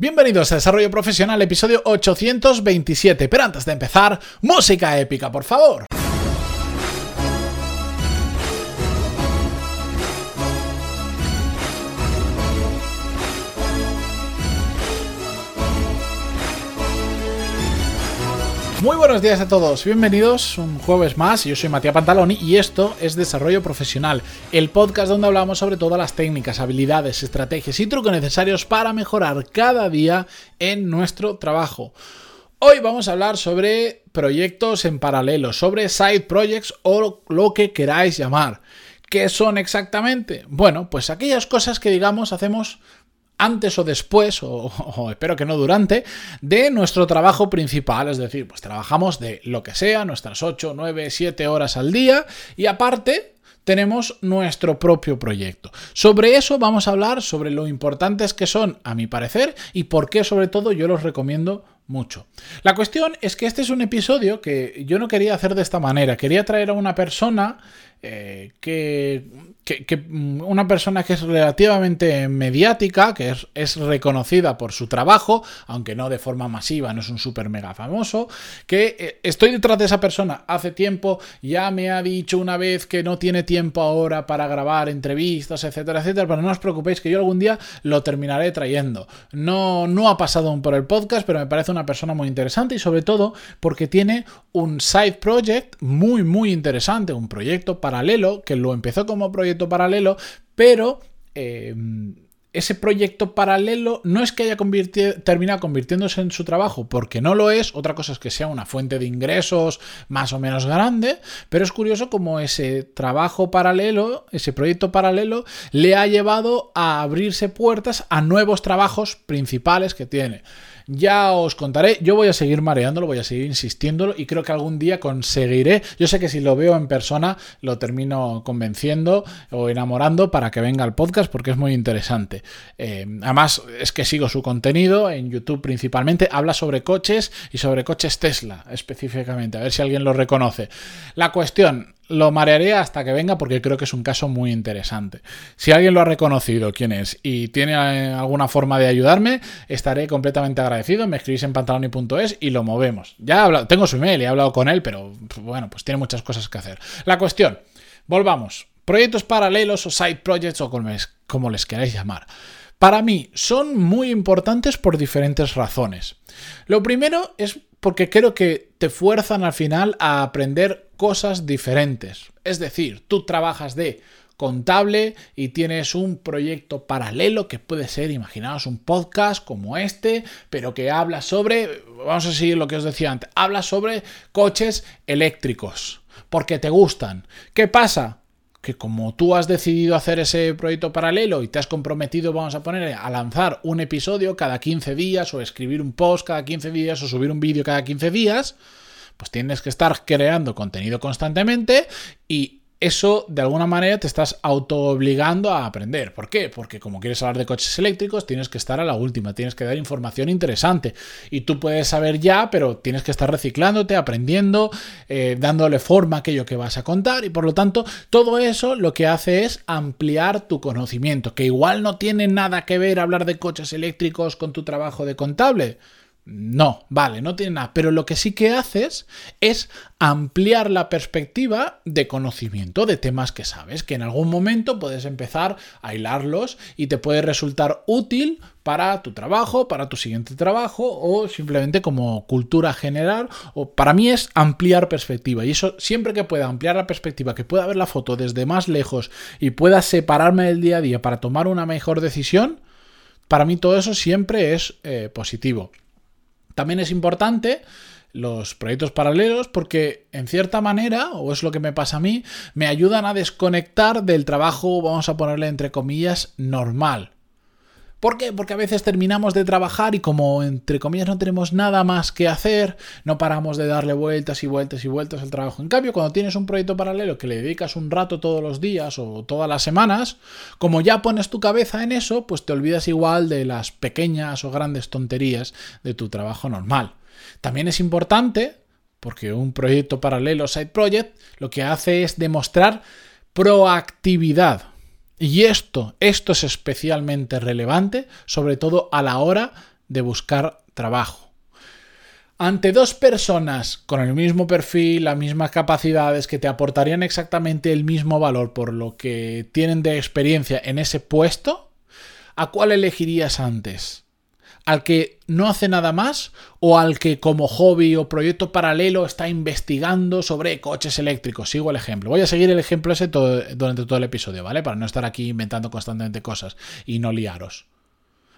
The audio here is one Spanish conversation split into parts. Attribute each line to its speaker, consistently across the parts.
Speaker 1: Bienvenidos a Desarrollo Profesional, episodio 827. Pero antes de empezar, música épica, por favor. Muy buenos días a todos, bienvenidos un jueves más, yo soy Matías Pantaloni y esto es Desarrollo Profesional, el podcast donde hablamos sobre todas las técnicas, habilidades, estrategias y trucos necesarios para mejorar cada día en nuestro trabajo. Hoy vamos a hablar sobre proyectos en paralelo, sobre side projects o lo que queráis llamar. ¿Qué son exactamente? Bueno, pues aquellas cosas que digamos hacemos antes o después, o, espero que no durante, de nuestro trabajo principal. Es decir, pues trabajamos de lo que sea, nuestras 8, 9, 7 horas al día y aparte tenemos nuestro propio proyecto. Sobre eso vamos a hablar, sobre lo importantes que son, a mi parecer, y por qué sobre todo yo los recomiendo mucho. La cuestión es que este es un episodio que yo no quería hacer de esta manera. Quería traer a una persona eh, que, una persona que es relativamente mediática, que es, reconocida por su trabajo, aunque no de forma masiva, no es un super mega famoso, que eh, estoy detrás de esa persona hace tiempo, ya me ha dicho una vez que no tiene tiempo ahora para grabar entrevistas, etcétera, etcétera, pero no os preocupéis que yo algún día lo terminaré trayendo. No, no ha pasado aún por el podcast, pero me parece una persona muy interesante y sobre todo porque tiene un side project muy, muy interesante, un proyecto paralelo que lo empezó como proyecto paralelo, pero... Eh, ese proyecto paralelo no es que haya terminado convirtiéndose en su trabajo, porque no lo es, otra cosa es que sea una fuente de ingresos más o menos grande, pero es curioso como ese trabajo paralelo, ese proyecto paralelo, le ha llevado a abrirse puertas a nuevos trabajos principales que tiene. Ya os contaré, yo voy a seguir mareándolo, voy a seguir insistiéndolo y creo que algún día conseguiré, yo sé que si lo veo en persona lo termino convenciendo o enamorando para que venga al podcast porque es muy interesante. Eh, además es que sigo su contenido en YouTube principalmente, habla sobre coches y sobre coches Tesla específicamente, a ver si alguien lo reconoce. La cuestión, lo marearé hasta que venga porque creo que es un caso muy interesante. Si alguien lo ha reconocido, quién es, y tiene eh, alguna forma de ayudarme, estaré completamente agradecido. Me escribís en pantaloni.es y lo movemos. Ya he hablado, tengo su email he hablado con él, pero bueno, pues tiene muchas cosas que hacer. La cuestión, volvamos. Proyectos paralelos o side projects o como les queráis llamar. Para mí son muy importantes por diferentes razones. Lo primero es porque creo que te fuerzan al final a aprender cosas diferentes. Es decir, tú trabajas de contable y tienes un proyecto paralelo que puede ser, imaginaos, un podcast como este, pero que habla sobre, vamos a seguir lo que os decía antes, habla sobre coches eléctricos, porque te gustan. ¿Qué pasa? Que como tú has decidido hacer ese proyecto paralelo y te has comprometido, vamos a poner, a lanzar un episodio cada 15 días o escribir un post cada 15 días o subir un vídeo cada 15 días, pues tienes que estar creando contenido constantemente y eso de alguna manera te estás auto obligando a aprender. ¿Por qué? Porque como quieres hablar de coches eléctricos, tienes que estar a la última, tienes que dar información interesante. Y tú puedes saber ya, pero tienes que estar reciclándote, aprendiendo, eh, dándole forma a aquello que vas a contar. Y por lo tanto, todo eso lo que hace es ampliar tu conocimiento, que igual no tiene nada que ver hablar de coches eléctricos con tu trabajo de contable. No, vale, no tiene nada. Pero lo que sí que haces es ampliar la perspectiva de conocimiento de temas que sabes, que en algún momento puedes empezar a hilarlos y te puede resultar útil para tu trabajo, para tu siguiente trabajo o simplemente como cultura general. O para mí es ampliar perspectiva y eso siempre que pueda ampliar la perspectiva, que pueda ver la foto desde más lejos y pueda separarme del día a día para tomar una mejor decisión, para mí todo eso siempre es eh, positivo. También es importante los proyectos paralelos porque en cierta manera, o es lo que me pasa a mí, me ayudan a desconectar del trabajo, vamos a ponerle entre comillas, normal. ¿Por qué? Porque a veces terminamos de trabajar y como entre comillas no tenemos nada más que hacer, no paramos de darle vueltas y vueltas y vueltas al trabajo. En cambio, cuando tienes un proyecto paralelo que le dedicas un rato todos los días o todas las semanas, como ya pones tu cabeza en eso, pues te olvidas igual de las pequeñas o grandes tonterías de tu trabajo normal. También es importante, porque un proyecto paralelo, side project, lo que hace es demostrar proactividad. Y esto, esto es especialmente relevante, sobre todo a la hora de buscar trabajo. Ante dos personas con el mismo perfil, las mismas capacidades, que te aportarían exactamente el mismo valor por lo que tienen de experiencia en ese puesto, ¿a cuál elegirías antes? ¿Al que no hace nada más o al que como hobby o proyecto paralelo está investigando sobre coches eléctricos? Sigo el ejemplo. Voy a seguir el ejemplo ese durante todo el episodio, ¿vale? Para no estar aquí inventando constantemente cosas y no liaros.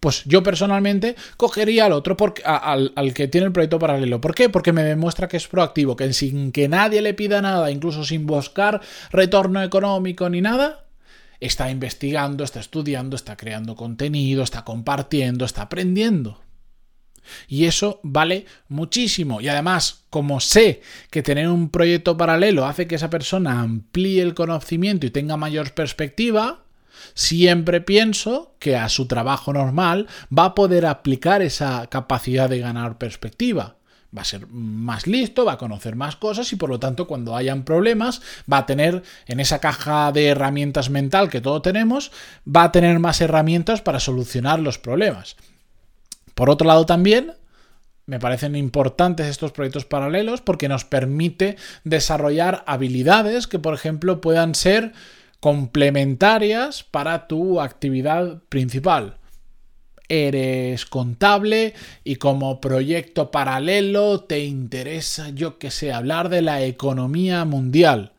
Speaker 1: Pues yo personalmente cogería al otro, porque, al, al, que tiene el proyecto paralelo. ¿Por qué? Porque me demuestra que es proactivo, que sin que nadie le pida nada, incluso sin buscar retorno económico ni nada, está investigando, está estudiando, está creando contenido, está compartiendo, está aprendiendo. Y eso vale muchísimo. Y además, como sé que tener un proyecto paralelo hace que esa persona amplíe el conocimiento y tenga mayor perspectiva, siempre pienso que a su trabajo normal va a poder aplicar esa capacidad de ganar perspectiva va a ser más listo, va a conocer más cosas y por lo tanto cuando hayan problemas va a tener en esa caja de herramientas mental que todos tenemos, va a tener más herramientas para solucionar los problemas. Por otro lado también me parecen importantes estos proyectos paralelos porque nos permite desarrollar habilidades que por ejemplo puedan ser complementarias para tu actividad principal eres contable y como proyecto paralelo te interesa, yo que sé, hablar de la economía mundial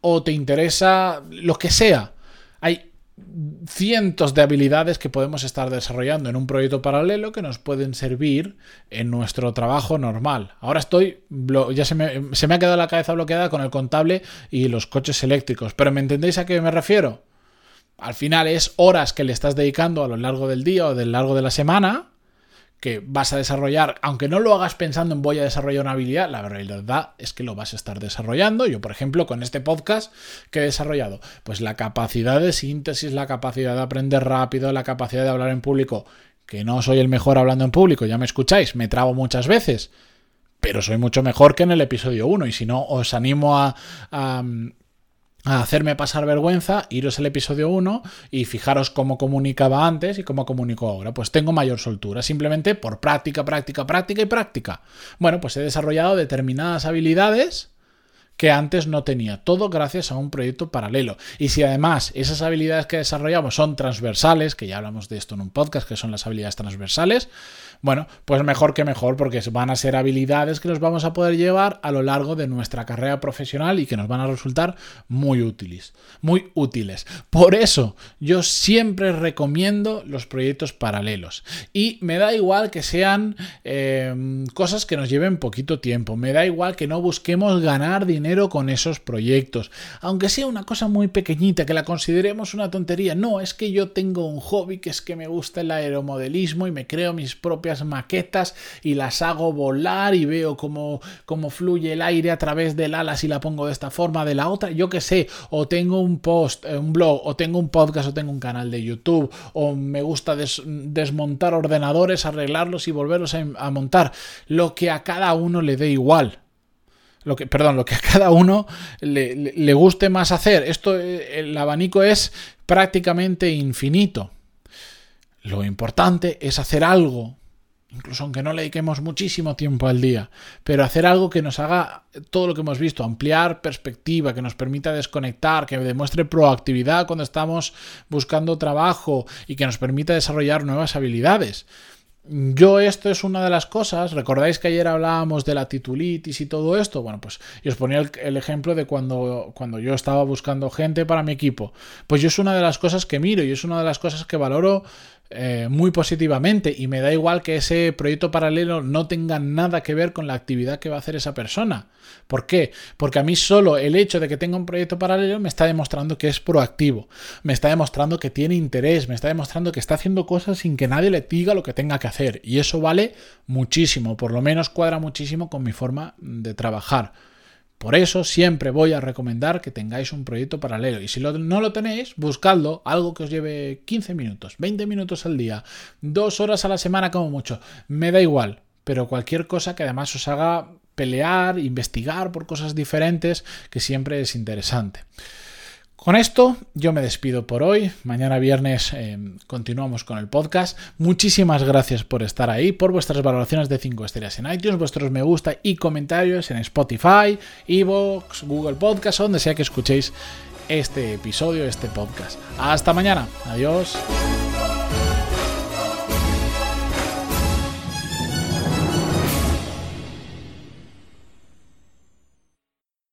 Speaker 1: o te interesa lo que sea. Hay cientos de habilidades que podemos estar desarrollando en un proyecto paralelo que nos pueden servir en nuestro trabajo normal. Ahora estoy, ya se me, se me ha quedado la cabeza bloqueada con el contable y los coches eléctricos, pero ¿me entendéis a qué me refiero? Al final es horas que le estás dedicando a lo largo del día o del largo de la semana que vas a desarrollar, aunque no lo hagas pensando en voy a desarrollar una habilidad, la realidad es que lo vas a estar desarrollando. Yo, por ejemplo, con este podcast que he desarrollado, pues la capacidad de síntesis, la capacidad de aprender rápido, la capacidad de hablar en público, que no soy el mejor hablando en público, ya me escucháis, me trabo muchas veces, pero soy mucho mejor que en el episodio 1 y si no, os animo a, a a hacerme pasar vergüenza, iros al episodio 1 y fijaros cómo comunicaba antes y cómo comunico ahora. Pues tengo mayor soltura, simplemente por práctica, práctica, práctica y práctica. Bueno, pues he desarrollado determinadas habilidades que antes no tenía. Todo gracias a un proyecto paralelo. Y si además esas habilidades que desarrollamos son transversales, que ya hablamos de esto en un podcast, que son las habilidades transversales, bueno, pues mejor que mejor, porque van a ser habilidades que nos vamos a poder llevar a lo largo de nuestra carrera profesional y que nos van a resultar muy útiles. Muy útiles. Por eso, yo siempre recomiendo los proyectos paralelos. Y me da igual que sean eh, cosas que nos lleven poquito tiempo. Me da igual que no busquemos ganar dinero con esos proyectos. Aunque sea una cosa muy pequeñita, que la consideremos una tontería. No, es que yo tengo un hobby que es que me gusta el aeromodelismo y me creo mis propias maquetas y las hago volar y veo cómo, cómo fluye el aire a través del ala si la pongo de esta forma, de la otra. Yo que sé, o tengo un post, eh, un blog, o tengo un podcast, o tengo un canal de YouTube, o me gusta desmontar ordenadores, arreglarlos y volverlos a montar. Lo que a cada uno le dé igual lo que, perdón, lo que a cada uno le, guste más hacer. Esto, eh, el abanico es prácticamente infinito. Lo importante es hacer algo, incluso aunque no le dediquemos muchísimo tiempo al día, pero hacer algo que nos haga todo lo que hemos visto, ampliar perspectiva, que nos permita desconectar, que demuestre proactividad cuando estamos buscando trabajo y que nos permita desarrollar nuevas habilidades. Yo esto es una de las cosas, recordáis que ayer hablábamos de la titulitis y todo esto, bueno, pues yo os ponía el, ejemplo de cuando, cuando yo estaba buscando gente para mi equipo, pues yo es una de las cosas que miro y es una de las cosas que valoro eh, muy positivamente y me da igual que ese proyecto paralelo no tenga nada que ver con la actividad que va a hacer esa persona. ¿Por qué? Porque a mí solo el hecho de que tenga un proyecto paralelo me está demostrando que es proactivo, me está demostrando que tiene interés, me está demostrando que está haciendo cosas sin que nadie le diga lo que tenga que hacer y eso vale muchísimo, por lo menos cuadra muchísimo con mi forma de trabajar. Por eso siempre voy a recomendar que tengáis un proyecto paralelo. Y si no lo tenéis, buscadlo, algo que os lleve 15 minutos, 20 minutos al día, dos horas a la semana como mucho. Me da igual, pero cualquier cosa que además os haga pelear, investigar por cosas diferentes, que siempre es interesante. Con esto yo me despido por hoy. Mañana viernes eh, continuamos con el podcast. Muchísimas gracias por estar ahí, por vuestras valoraciones de 5 estrellas en iTunes, vuestros me gusta y comentarios en Spotify, Evox, Google Podcast, donde sea que escuchéis este episodio, este podcast. Hasta mañana. Adiós.